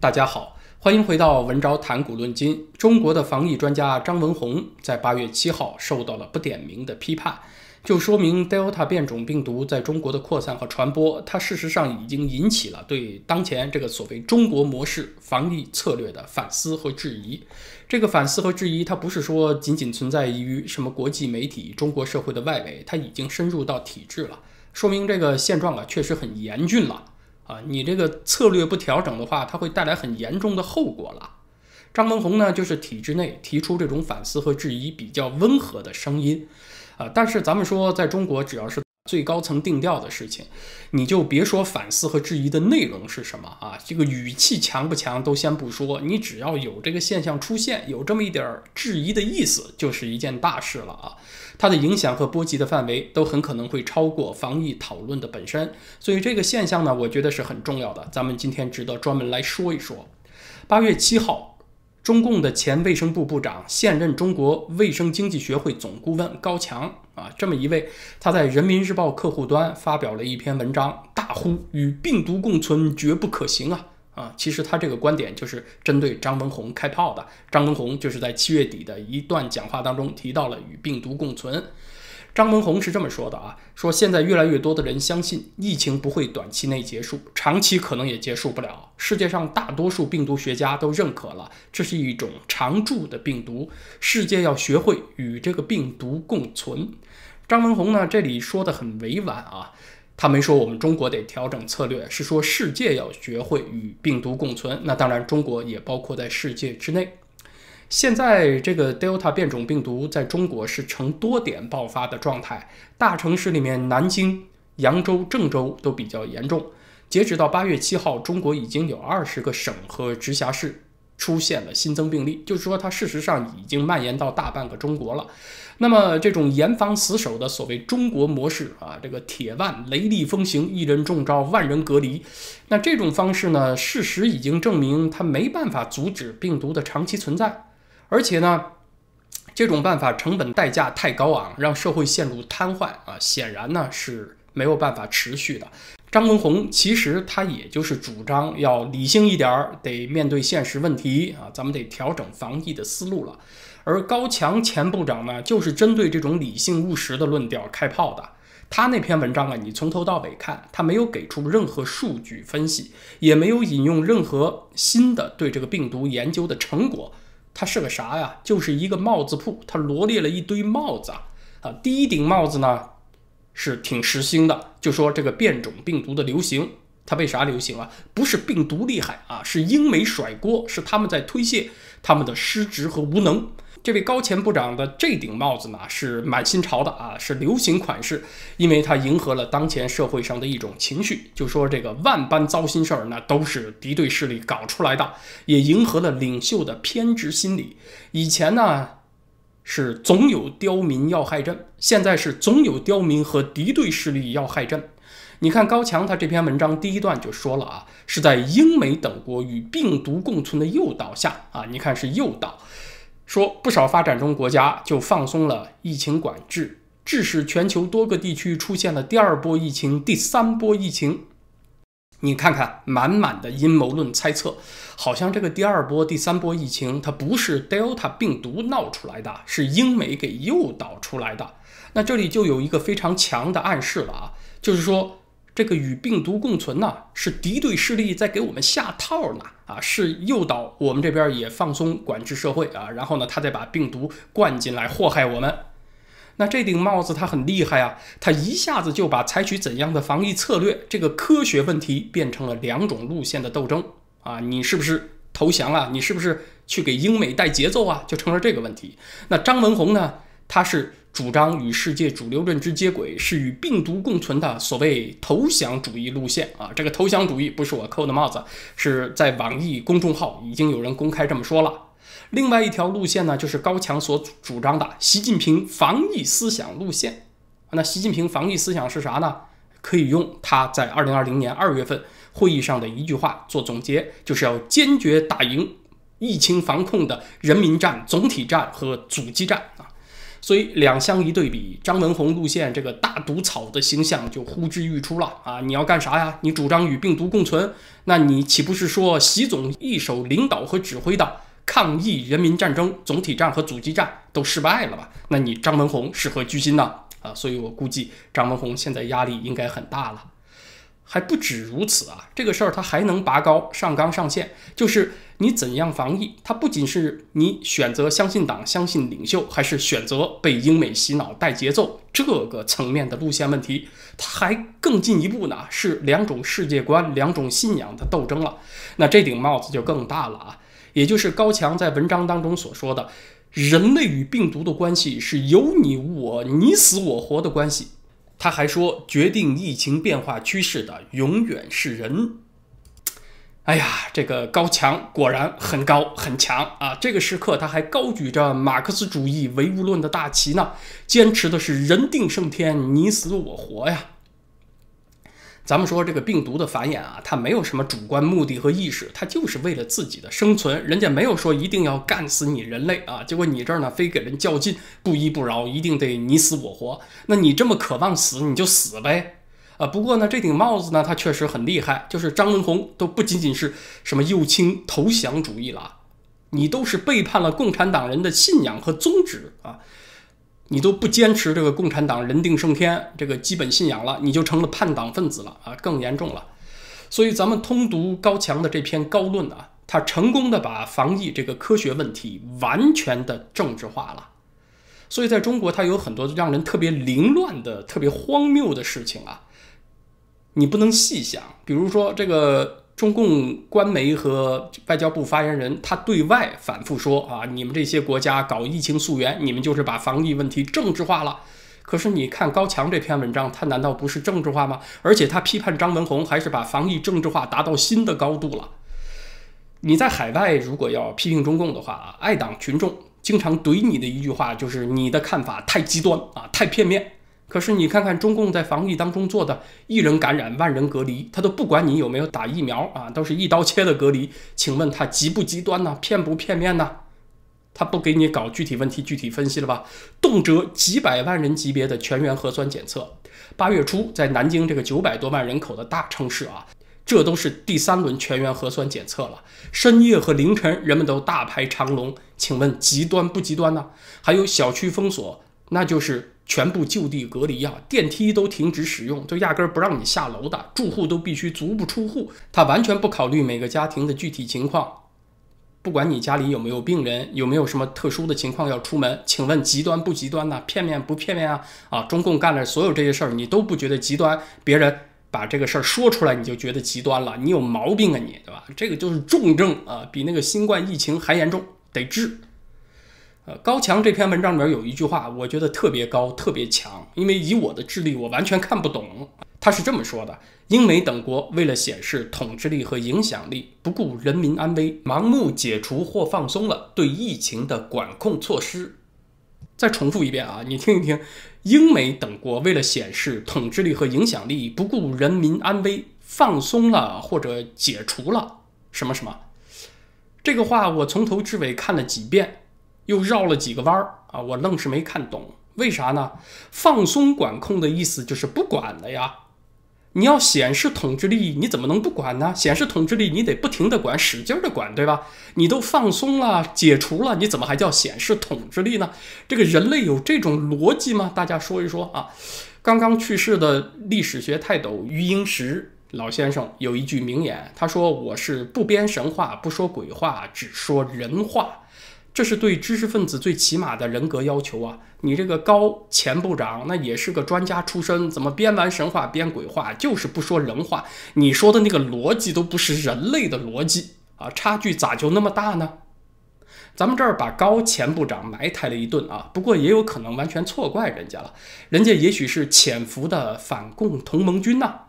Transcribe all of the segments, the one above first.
大家好，欢迎回到文昭谈古论今。中国的防疫专家张文宏在八月七号受到了不点名的批判，就说明 Delta 变种病毒在中国的扩散和传播，它事实上已经引起了对当前这个所谓中国模式防疫策略的反思和质疑。这个反思和质疑，它不是说仅仅存在于什么国际媒体、中国社会的外围，它已经深入到体制了，说明这个现状啊确实很严峻了。啊，你这个策略不调整的话，它会带来很严重的后果了。张文宏呢，就是体制内提出这种反思和质疑比较温和的声音，啊，但是咱们说，在中国只要是。最高层定调的事情，你就别说反思和质疑的内容是什么啊，这个语气强不强都先不说，你只要有这个现象出现，有这么一点质疑的意思，就是一件大事了啊。它的影响和波及的范围都很可能会超过防疫讨论的本身，所以这个现象呢，我觉得是很重要的，咱们今天值得专门来说一说。八月七号。中共的前卫生部部长、现任中国卫生经济学会总顾问高强啊，这么一位，他在人民日报客户端发表了一篇文章，大呼与病毒共存绝不可行啊啊！其实他这个观点就是针对张文宏开炮的。张文宏就是在七月底的一段讲话当中提到了与病毒共存。张文宏是这么说的啊，说现在越来越多的人相信疫情不会短期内结束，长期可能也结束不了。世界上大多数病毒学家都认可了，这是一种常驻的病毒，世界要学会与这个病毒共存。张文宏呢，这里说的很委婉啊，他没说我们中国得调整策略，是说世界要学会与病毒共存。那当然，中国也包括在世界之内。现在这个 Delta 变种病毒在中国是呈多点爆发的状态，大城市里面南京、扬州、郑州都比较严重。截止到八月七号，中国已经有二十个省和直辖市出现了新增病例，就是说它事实上已经蔓延到大半个中国了。那么这种严防死守的所谓中国模式啊，这个铁腕雷厉风行，一人中招，万人隔离，那这种方式呢，事实已经证明它没办法阻止病毒的长期存在。而且呢，这种办法成本代价太高昂，让社会陷入瘫痪啊，显然呢是没有办法持续的。张文宏其实他也就是主张要理性一点儿，得面对现实问题啊，咱们得调整防疫的思路了。而高强前部长呢，就是针对这种理性务实的论调开炮的。他那篇文章啊，你从头到尾看，他没有给出任何数据分析，也没有引用任何新的对这个病毒研究的成果。它是个啥呀？就是一个帽子铺，它罗列了一堆帽子啊。啊，第一顶帽子呢是挺时兴的，就说这个变种病毒的流行，它为啥流行啊？不是病毒厉害啊，是英美甩锅，是他们在推卸他们的失职和无能。这位高前部长的这顶帽子呢，是满新潮的啊，是流行款式，因为它迎合了当前社会上的一种情绪，就说这个万般糟心事儿，那都是敌对势力搞出来的，也迎合了领袖的偏执心理。以前呢是总有刁民要害朕，现在是总有刁民和敌对势力要害朕。你看高强他这篇文章第一段就说了啊，是在英美等国与病毒共存的诱导下啊，你看是诱导。说不少发展中国家就放松了疫情管制，致使全球多个地区出现了第二波疫情、第三波疫情。你看看，满满的阴谋论猜测，好像这个第二波、第三波疫情它不是 Delta 病毒闹出来的，是英美给诱导出来的。那这里就有一个非常强的暗示了啊，就是说。这个与病毒共存呢，是敌对势力在给我们下套呢，啊，是诱导我们这边也放松管制社会啊，然后呢，他再把病毒灌进来祸害我们。那这顶帽子它很厉害啊，它一下子就把采取怎样的防疫策略这个科学问题变成了两种路线的斗争啊，你是不是投降啊？你是不是去给英美带节奏啊？就成了这个问题。那张文宏呢，他是。主张与世界主流认知接轨，是与病毒共存的所谓投降主义路线啊！这个投降主义不是我扣的帽子，是在网易公众号已经有人公开这么说了。另外一条路线呢，就是高强所主张的习近平防疫思想路线。那习近平防疫思想是啥呢？可以用他在二零二零年二月份会议上的一句话做总结，就是要坚决打赢疫情防控的人民战、总体战和阻击战！所以两相一对比，张文宏路线这个大毒草的形象就呼之欲出了啊！你要干啥呀？你主张与病毒共存，那你岂不是说习总一手领导和指挥的抗疫人民战争总体战和阻击战都失败了吧？那你张文宏是何居心呢？啊，所以我估计张文宏现在压力应该很大了。还不止如此啊，这个事儿他还能拔高上纲上线，就是你怎样防疫，它不仅是你选择相信党、相信领袖，还是选择被英美洗脑带节奏这个层面的路线问题，它还更进一步呢，是两种世界观、两种信仰的斗争了。那这顶帽子就更大了啊，也就是高强在文章当中所说的，人类与病毒的关系是有你我、你死我活的关系。他还说，决定疫情变化趋势的永远是人。哎呀，这个高强果然很高很强啊！这个时刻，他还高举着马克思主义唯物论的大旗呢，坚持的是人定胜天，你死我活呀。咱们说这个病毒的繁衍啊，它没有什么主观目的和意识，它就是为了自己的生存。人家没有说一定要干死你人类啊，结果你这儿呢非给人较劲，不依不饶，一定得你死我活。那你这么渴望死，你就死呗。啊，不过呢，这顶帽子呢，它确实很厉害，就是张文宏都不仅仅是什么右倾投降主义了，你都是背叛了共产党人的信仰和宗旨啊。你都不坚持这个共产党人定胜天这个基本信仰了，你就成了叛党分子了啊，更严重了。所以咱们通读高强的这篇高论啊，他成功的把防疫这个科学问题完全的政治化了。所以在中国，它有很多让人特别凌乱的、特别荒谬的事情啊，你不能细想。比如说这个。中共官媒和外交部发言人，他对外反复说啊，你们这些国家搞疫情溯源，你们就是把防疫问题政治化了。可是你看高强这篇文章，他难道不是政治化吗？而且他批判张文宏，还是把防疫政治化达到新的高度了。你在海外如果要批评中共的话啊，爱党群众经常怼你的一句话就是你的看法太极端啊，太片面。可是你看看中共在防疫当中做的，一人感染万人隔离，他都不管你有没有打疫苗啊，都是一刀切的隔离。请问他极不极端呢？片不片面呢？他不给你搞具体问题具体分析了吧？动辄几百万人级别的全员核酸检测，八月初在南京这个九百多万人口的大城市啊，这都是第三轮全员核酸检测了。深夜和凌晨人们都大排长龙，请问极端不极端呢？还有小区封锁，那就是。全部就地隔离啊，电梯都停止使用，就压根儿不让你下楼的，住户都必须足不出户。他完全不考虑每个家庭的具体情况，不管你家里有没有病人，有没有什么特殊的情况要出门，请问极端不极端呢？片面不片面啊？啊，中共干的所有这些事儿，你都不觉得极端？别人把这个事儿说出来，你就觉得极端了？你有毛病啊你，对吧？这个就是重症啊，比那个新冠疫情还严重，得治。呃高强这篇文章里面有一句话，我觉得特别高、特别强，因为以我的智力，我完全看不懂。他是这么说的：英美等国为了显示统治力和影响力，不顾人民安危，盲目解除或放松了对疫情的管控措施。再重复一遍啊，你听一听：英美等国为了显示统治力和影响力，不顾人民安危，放松了或者解除了什么什么。这个话我从头至尾看了几遍。又绕了几个弯儿啊！我愣是没看懂，为啥呢？放松管控的意思就是不管了呀。你要显示统治力，你怎么能不管呢？显示统治力，你得不停的管，使劲的管，对吧？你都放松了，解除了，你怎么还叫显示统治力呢？这个人类有这种逻辑吗？大家说一说啊！刚刚去世的历史学泰斗余英时老先生有一句名言，他说：“我是不编神话，不说鬼话，只说人话。”这是对知识分子最起码的人格要求啊！你这个高前部长那也是个专家出身，怎么编完神话编鬼话，就是不说人话？你说的那个逻辑都不是人类的逻辑啊！差距咋就那么大呢？咱们这儿把高前部长埋汰了一顿啊，不过也有可能完全错怪人家了，人家也许是潜伏的反共同盟军呐。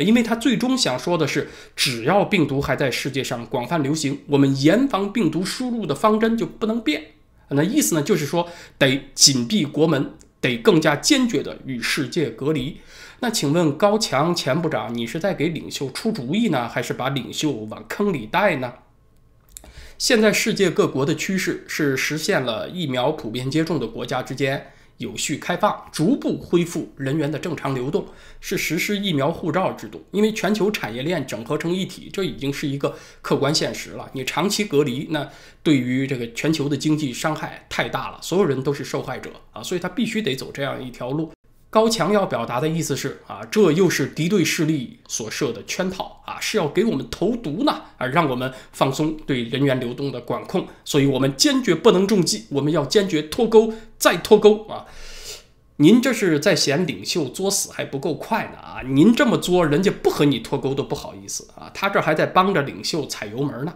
因为他最终想说的是，只要病毒还在世界上广泛流行，我们严防病毒输入的方针就不能变。那意思呢，就是说得紧闭国门，得更加坚决地与世界隔离。那请问高强前部长，你是在给领袖出主意呢，还是把领袖往坑里带呢？现在世界各国的趋势是实现了疫苗普遍接种的国家之间。有序开放，逐步恢复人员的正常流动，是实施疫苗护照制度。因为全球产业链整合成一体，这已经是一个客观现实了。你长期隔离，那对于这个全球的经济伤害太大了，所有人都是受害者啊，所以他必须得走这样一条路。高强要表达的意思是啊，这又是敌对势力所设的圈套啊，是要给我们投毒呢啊，让我们放松对人员流动的管控，所以我们坚决不能中计，我们要坚决脱钩再脱钩啊！您这是在嫌领袖作死还不够快呢啊！您这么作，人家不和你脱钩都不好意思啊，他这还在帮着领袖踩油门呢。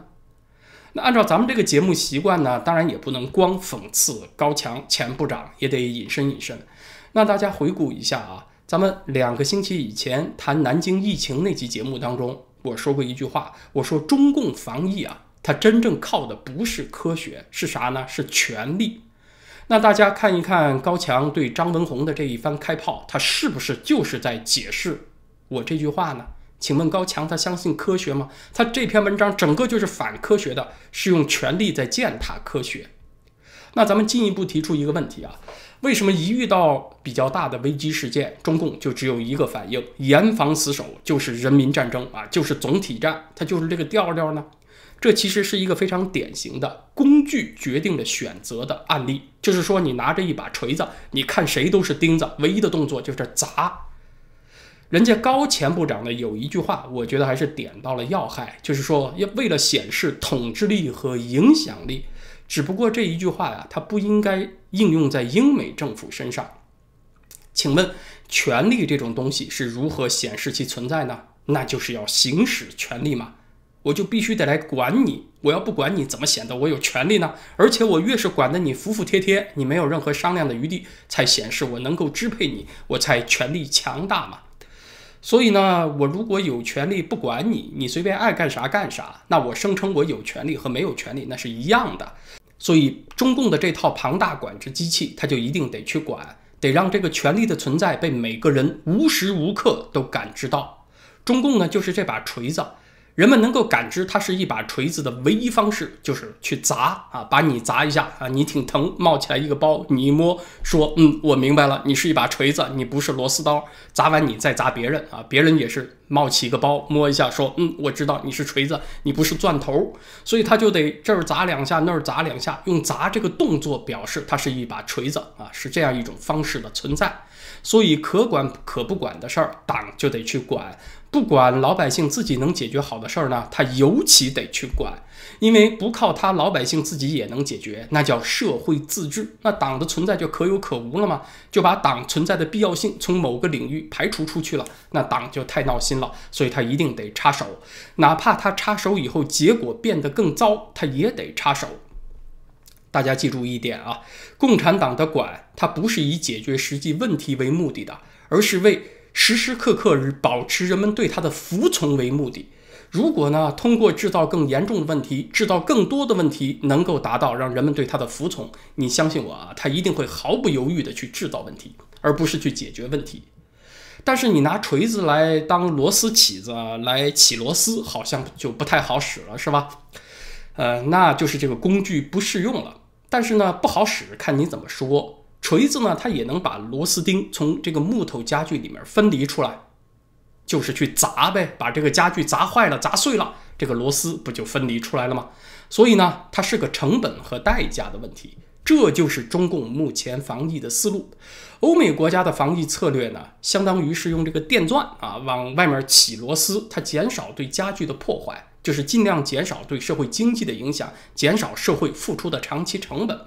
那按照咱们这个节目习惯呢，当然也不能光讽刺高强前部长，也得隐身隐身。那大家回顾一下啊，咱们两个星期以前谈南京疫情那期节目当中，我说过一句话，我说中共防疫啊，它真正靠的不是科学，是啥呢？是权力。那大家看一看高强对张文宏的这一番开炮，他是不是就是在解释我这句话呢？请问高强他相信科学吗？他这篇文章整个就是反科学的，是用权力在践踏科学。那咱们进一步提出一个问题啊。为什么一遇到比较大的危机事件，中共就只有一个反应，严防死守，就是人民战争啊，就是总体战，它就是这个调调呢？这其实是一个非常典型的工具决定了选择的案例，就是说你拿着一把锤子，你看谁都是钉子，唯一的动作就是砸。人家高前部长呢有一句话，我觉得还是点到了要害，就是说要为了显示统治力和影响力。只不过这一句话呀，它不应该应用在英美政府身上。请问，权力这种东西是如何显示其存在呢？那就是要行使权力嘛。我就必须得来管你，我要不管你怎么显得我有权利呢？而且我越是管得你服服帖帖，你没有任何商量的余地，才显示我能够支配你，我才权力强大嘛。所以呢，我如果有权利不管你，你随便爱干啥干啥，那我声称我有权利和没有权利那是一样的。所以，中共的这套庞大管制机器，它就一定得去管，得让这个权力的存在被每个人无时无刻都感知到。中共呢，就是这把锤子。人们能够感知它是一把锤子的唯一方式，就是去砸啊，把你砸一下啊，你挺疼，冒起来一个包，你一摸，说，嗯，我明白了，你是一把锤子，你不是螺丝刀。砸完你再砸别人啊，别人也是冒起一个包，摸一下，说，嗯，我知道你是锤子，你不是钻头，所以他就得这儿砸两下，那儿砸两下，用砸这个动作表示它是一把锤子啊，是这样一种方式的存在。所以可管可不管的事儿，党就得去管。不管老百姓自己能解决好的事儿呢，他尤其得去管，因为不靠他，老百姓自己也能解决，那叫社会自治，那党的存在就可有可无了吗？就把党存在的必要性从某个领域排除出去了，那党就太闹心了，所以他一定得插手，哪怕他插手以后结果变得更糟，他也得插手。大家记住一点啊，共产党的管，它不是以解决实际问题为目的的，而是为。时时刻刻保持人们对他的服从为目的。如果呢，通过制造更严重的问题，制造更多的问题，能够达到让人们对他的服从，你相信我啊，他一定会毫不犹豫地去制造问题，而不是去解决问题。但是你拿锤子来当螺丝起子来起螺丝，好像就不太好使了，是吧？呃，那就是这个工具不适用了。但是呢，不好使，看你怎么说。锤子呢，它也能把螺丝钉从这个木头家具里面分离出来，就是去砸呗，把这个家具砸坏了、砸碎了，这个螺丝不就分离出来了吗？所以呢，它是个成本和代价的问题。这就是中共目前防疫的思路。欧美国家的防疫策略呢，相当于是用这个电钻啊往外面起螺丝，它减少对家具的破坏，就是尽量减少对社会经济的影响，减少社会付出的长期成本。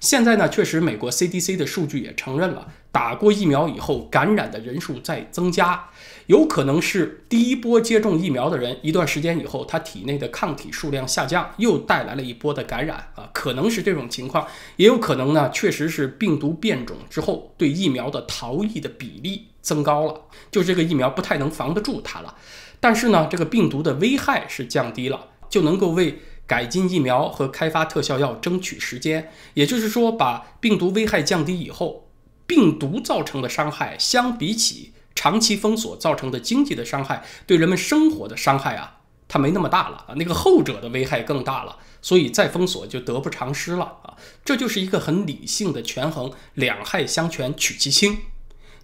现在呢，确实，美国 CDC 的数据也承认了，打过疫苗以后感染的人数在增加，有可能是第一波接种疫苗的人一段时间以后，他体内的抗体数量下降，又带来了一波的感染啊，可能是这种情况，也有可能呢，确实是病毒变种之后对疫苗的逃逸的比例增高了，就这个疫苗不太能防得住它了，但是呢，这个病毒的危害是降低了，就能够为。改进疫苗和开发特效药争取时间，也就是说，把病毒危害降低以后，病毒造成的伤害相比起长期封锁造成的经济的伤害，对人们生活的伤害啊，它没那么大了啊，那个后者的危害更大了，所以再封锁就得不偿失了啊。这就是一个很理性的权衡，两害相权取其轻。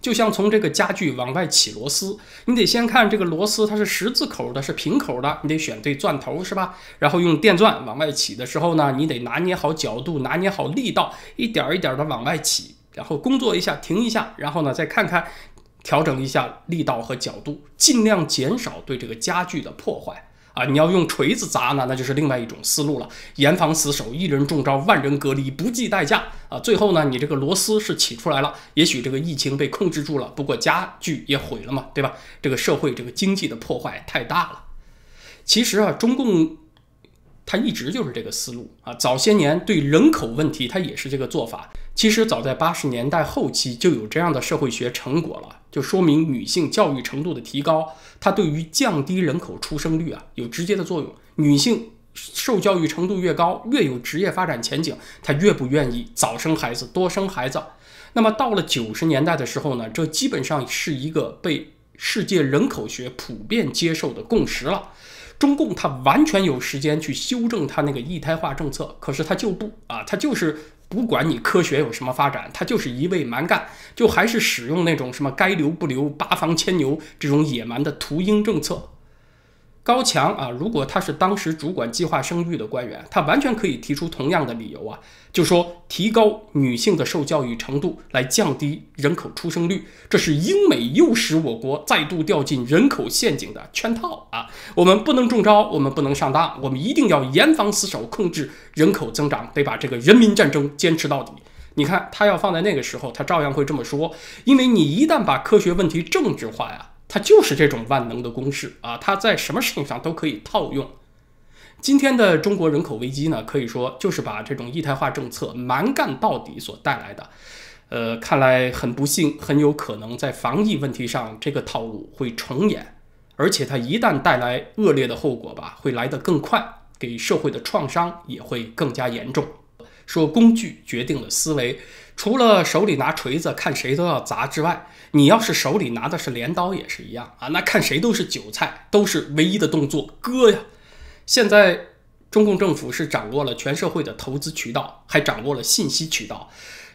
就像从这个家具往外起螺丝，你得先看这个螺丝它是十字口的，是平口的，你得选对钻头是吧？然后用电钻往外起的时候呢，你得拿捏好角度，拿捏好力道，一点一点的往外起，然后工作一下，停一下，然后呢再看看。调整一下力道和角度，尽量减少对这个家具的破坏啊！你要用锤子砸呢，那就是另外一种思路了。严防死守，一人中招，万人隔离，不计代价啊！最后呢，你这个螺丝是起出来了，也许这个疫情被控制住了，不过家具也毁了嘛，对吧？这个社会这个经济的破坏太大了。其实啊，中共。他一直就是这个思路啊，早些年对人口问题，他也是这个做法。其实早在八十年代后期就有这样的社会学成果了，就说明女性教育程度的提高，它对于降低人口出生率啊有直接的作用。女性受教育程度越高，越有职业发展前景，她越不愿意早生孩子、多生孩子。那么到了九十年代的时候呢，这基本上是一个被世界人口学普遍接受的共识了。中共他完全有时间去修正他那个一胎化政策，可是他就不啊，他就是不管你科学有什么发展，他就是一味蛮干，就还是使用那种什么该留不留、八方牵牛这种野蛮的屠鹰政策。高强啊，如果他是当时主管计划生育的官员，他完全可以提出同样的理由啊，就说提高女性的受教育程度来降低人口出生率，这是英美诱使我国再度掉进人口陷阱的圈套啊！我们不能中招，我们不能上当，我们一定要严防死守，控制人口增长，得把这个人民战争坚持到底。你看，他要放在那个时候，他照样会这么说，因为你一旦把科学问题政治化呀。它就是这种万能的公式啊，它在什么事情上都可以套用。今天的中国人口危机呢，可以说就是把这种一胎化政策蛮干到底所带来的。呃，看来很不幸，很有可能在防疫问题上，这个套路会重演，而且它一旦带来恶劣的后果吧，会来得更快，给社会的创伤也会更加严重。说工具决定了思维，除了手里拿锤子看谁都要砸之外，你要是手里拿的是镰刀也是一样啊，那看谁都是韭菜，都是唯一的动作割呀。现在中共政府是掌握了全社会的投资渠道，还掌握了信息渠道。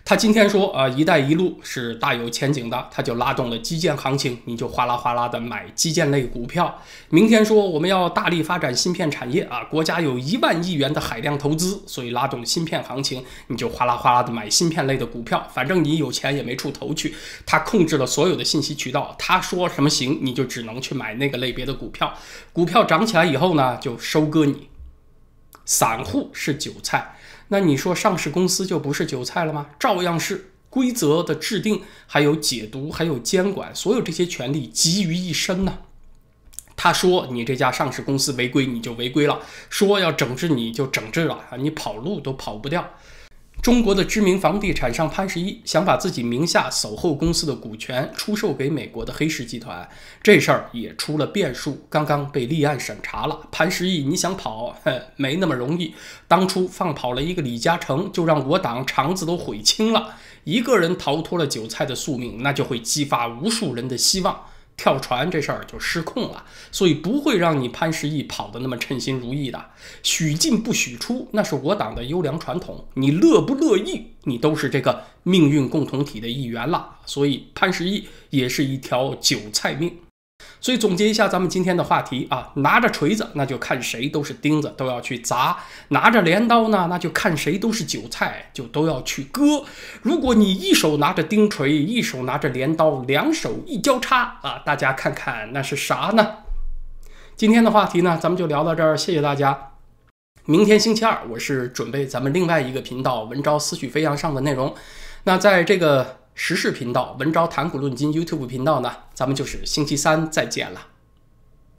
他今天说啊，“一带一路”是大有前景的，他就拉动了基建行情，你就哗啦哗啦的买基建类股票。明天说我们要大力发展芯片产业啊，国家有一万亿元的海量投资，所以拉动芯片行情，你就哗啦哗啦的买芯片类的股票。反正你有钱也没处投去，他控制了所有的信息渠道，他说什么行，你就只能去买那个类别的股票。股票涨起来以后呢，就收割你。散户是韭菜。那你说上市公司就不是韭菜了吗？照样是规则的制定，还有解读，还有监管，所有这些权利集于一身呢。他说你这家上市公司违规，你就违规了；说要整治你就整治了啊，你跑路都跑不掉。中国的知名房地产商潘石屹想把自己名下守候公司的股权出售给美国的黑石集团，这事儿也出了变数，刚刚被立案审查了。潘石屹，你想跑，哼，没那么容易。当初放跑了一个李嘉诚，就让我党肠子都悔青了。一个人逃脱了韭菜的宿命，那就会激发无数人的希望。跳船这事儿就失控了，所以不会让你潘石屹跑得那么称心如意的。许进不许出，那是我党的优良传统。你乐不乐意，你都是这个命运共同体的一员了。所以潘石屹也是一条韭菜命。所以总结一下咱们今天的话题啊，拿着锤子那就看谁都是钉子，都要去砸；拿着镰刀呢，那就看谁都是韭菜，就都要去割。如果你一手拿着钉锤，一手拿着镰刀，两手一交叉啊，大家看看那是啥呢？今天的话题呢，咱们就聊到这儿，谢谢大家。明天星期二，我是准备咱们另外一个频道“文昭思绪飞扬”上的内容。那在这个。时事频道文昭谈股论金 YouTube 频道呢，咱们就是星期三再见了。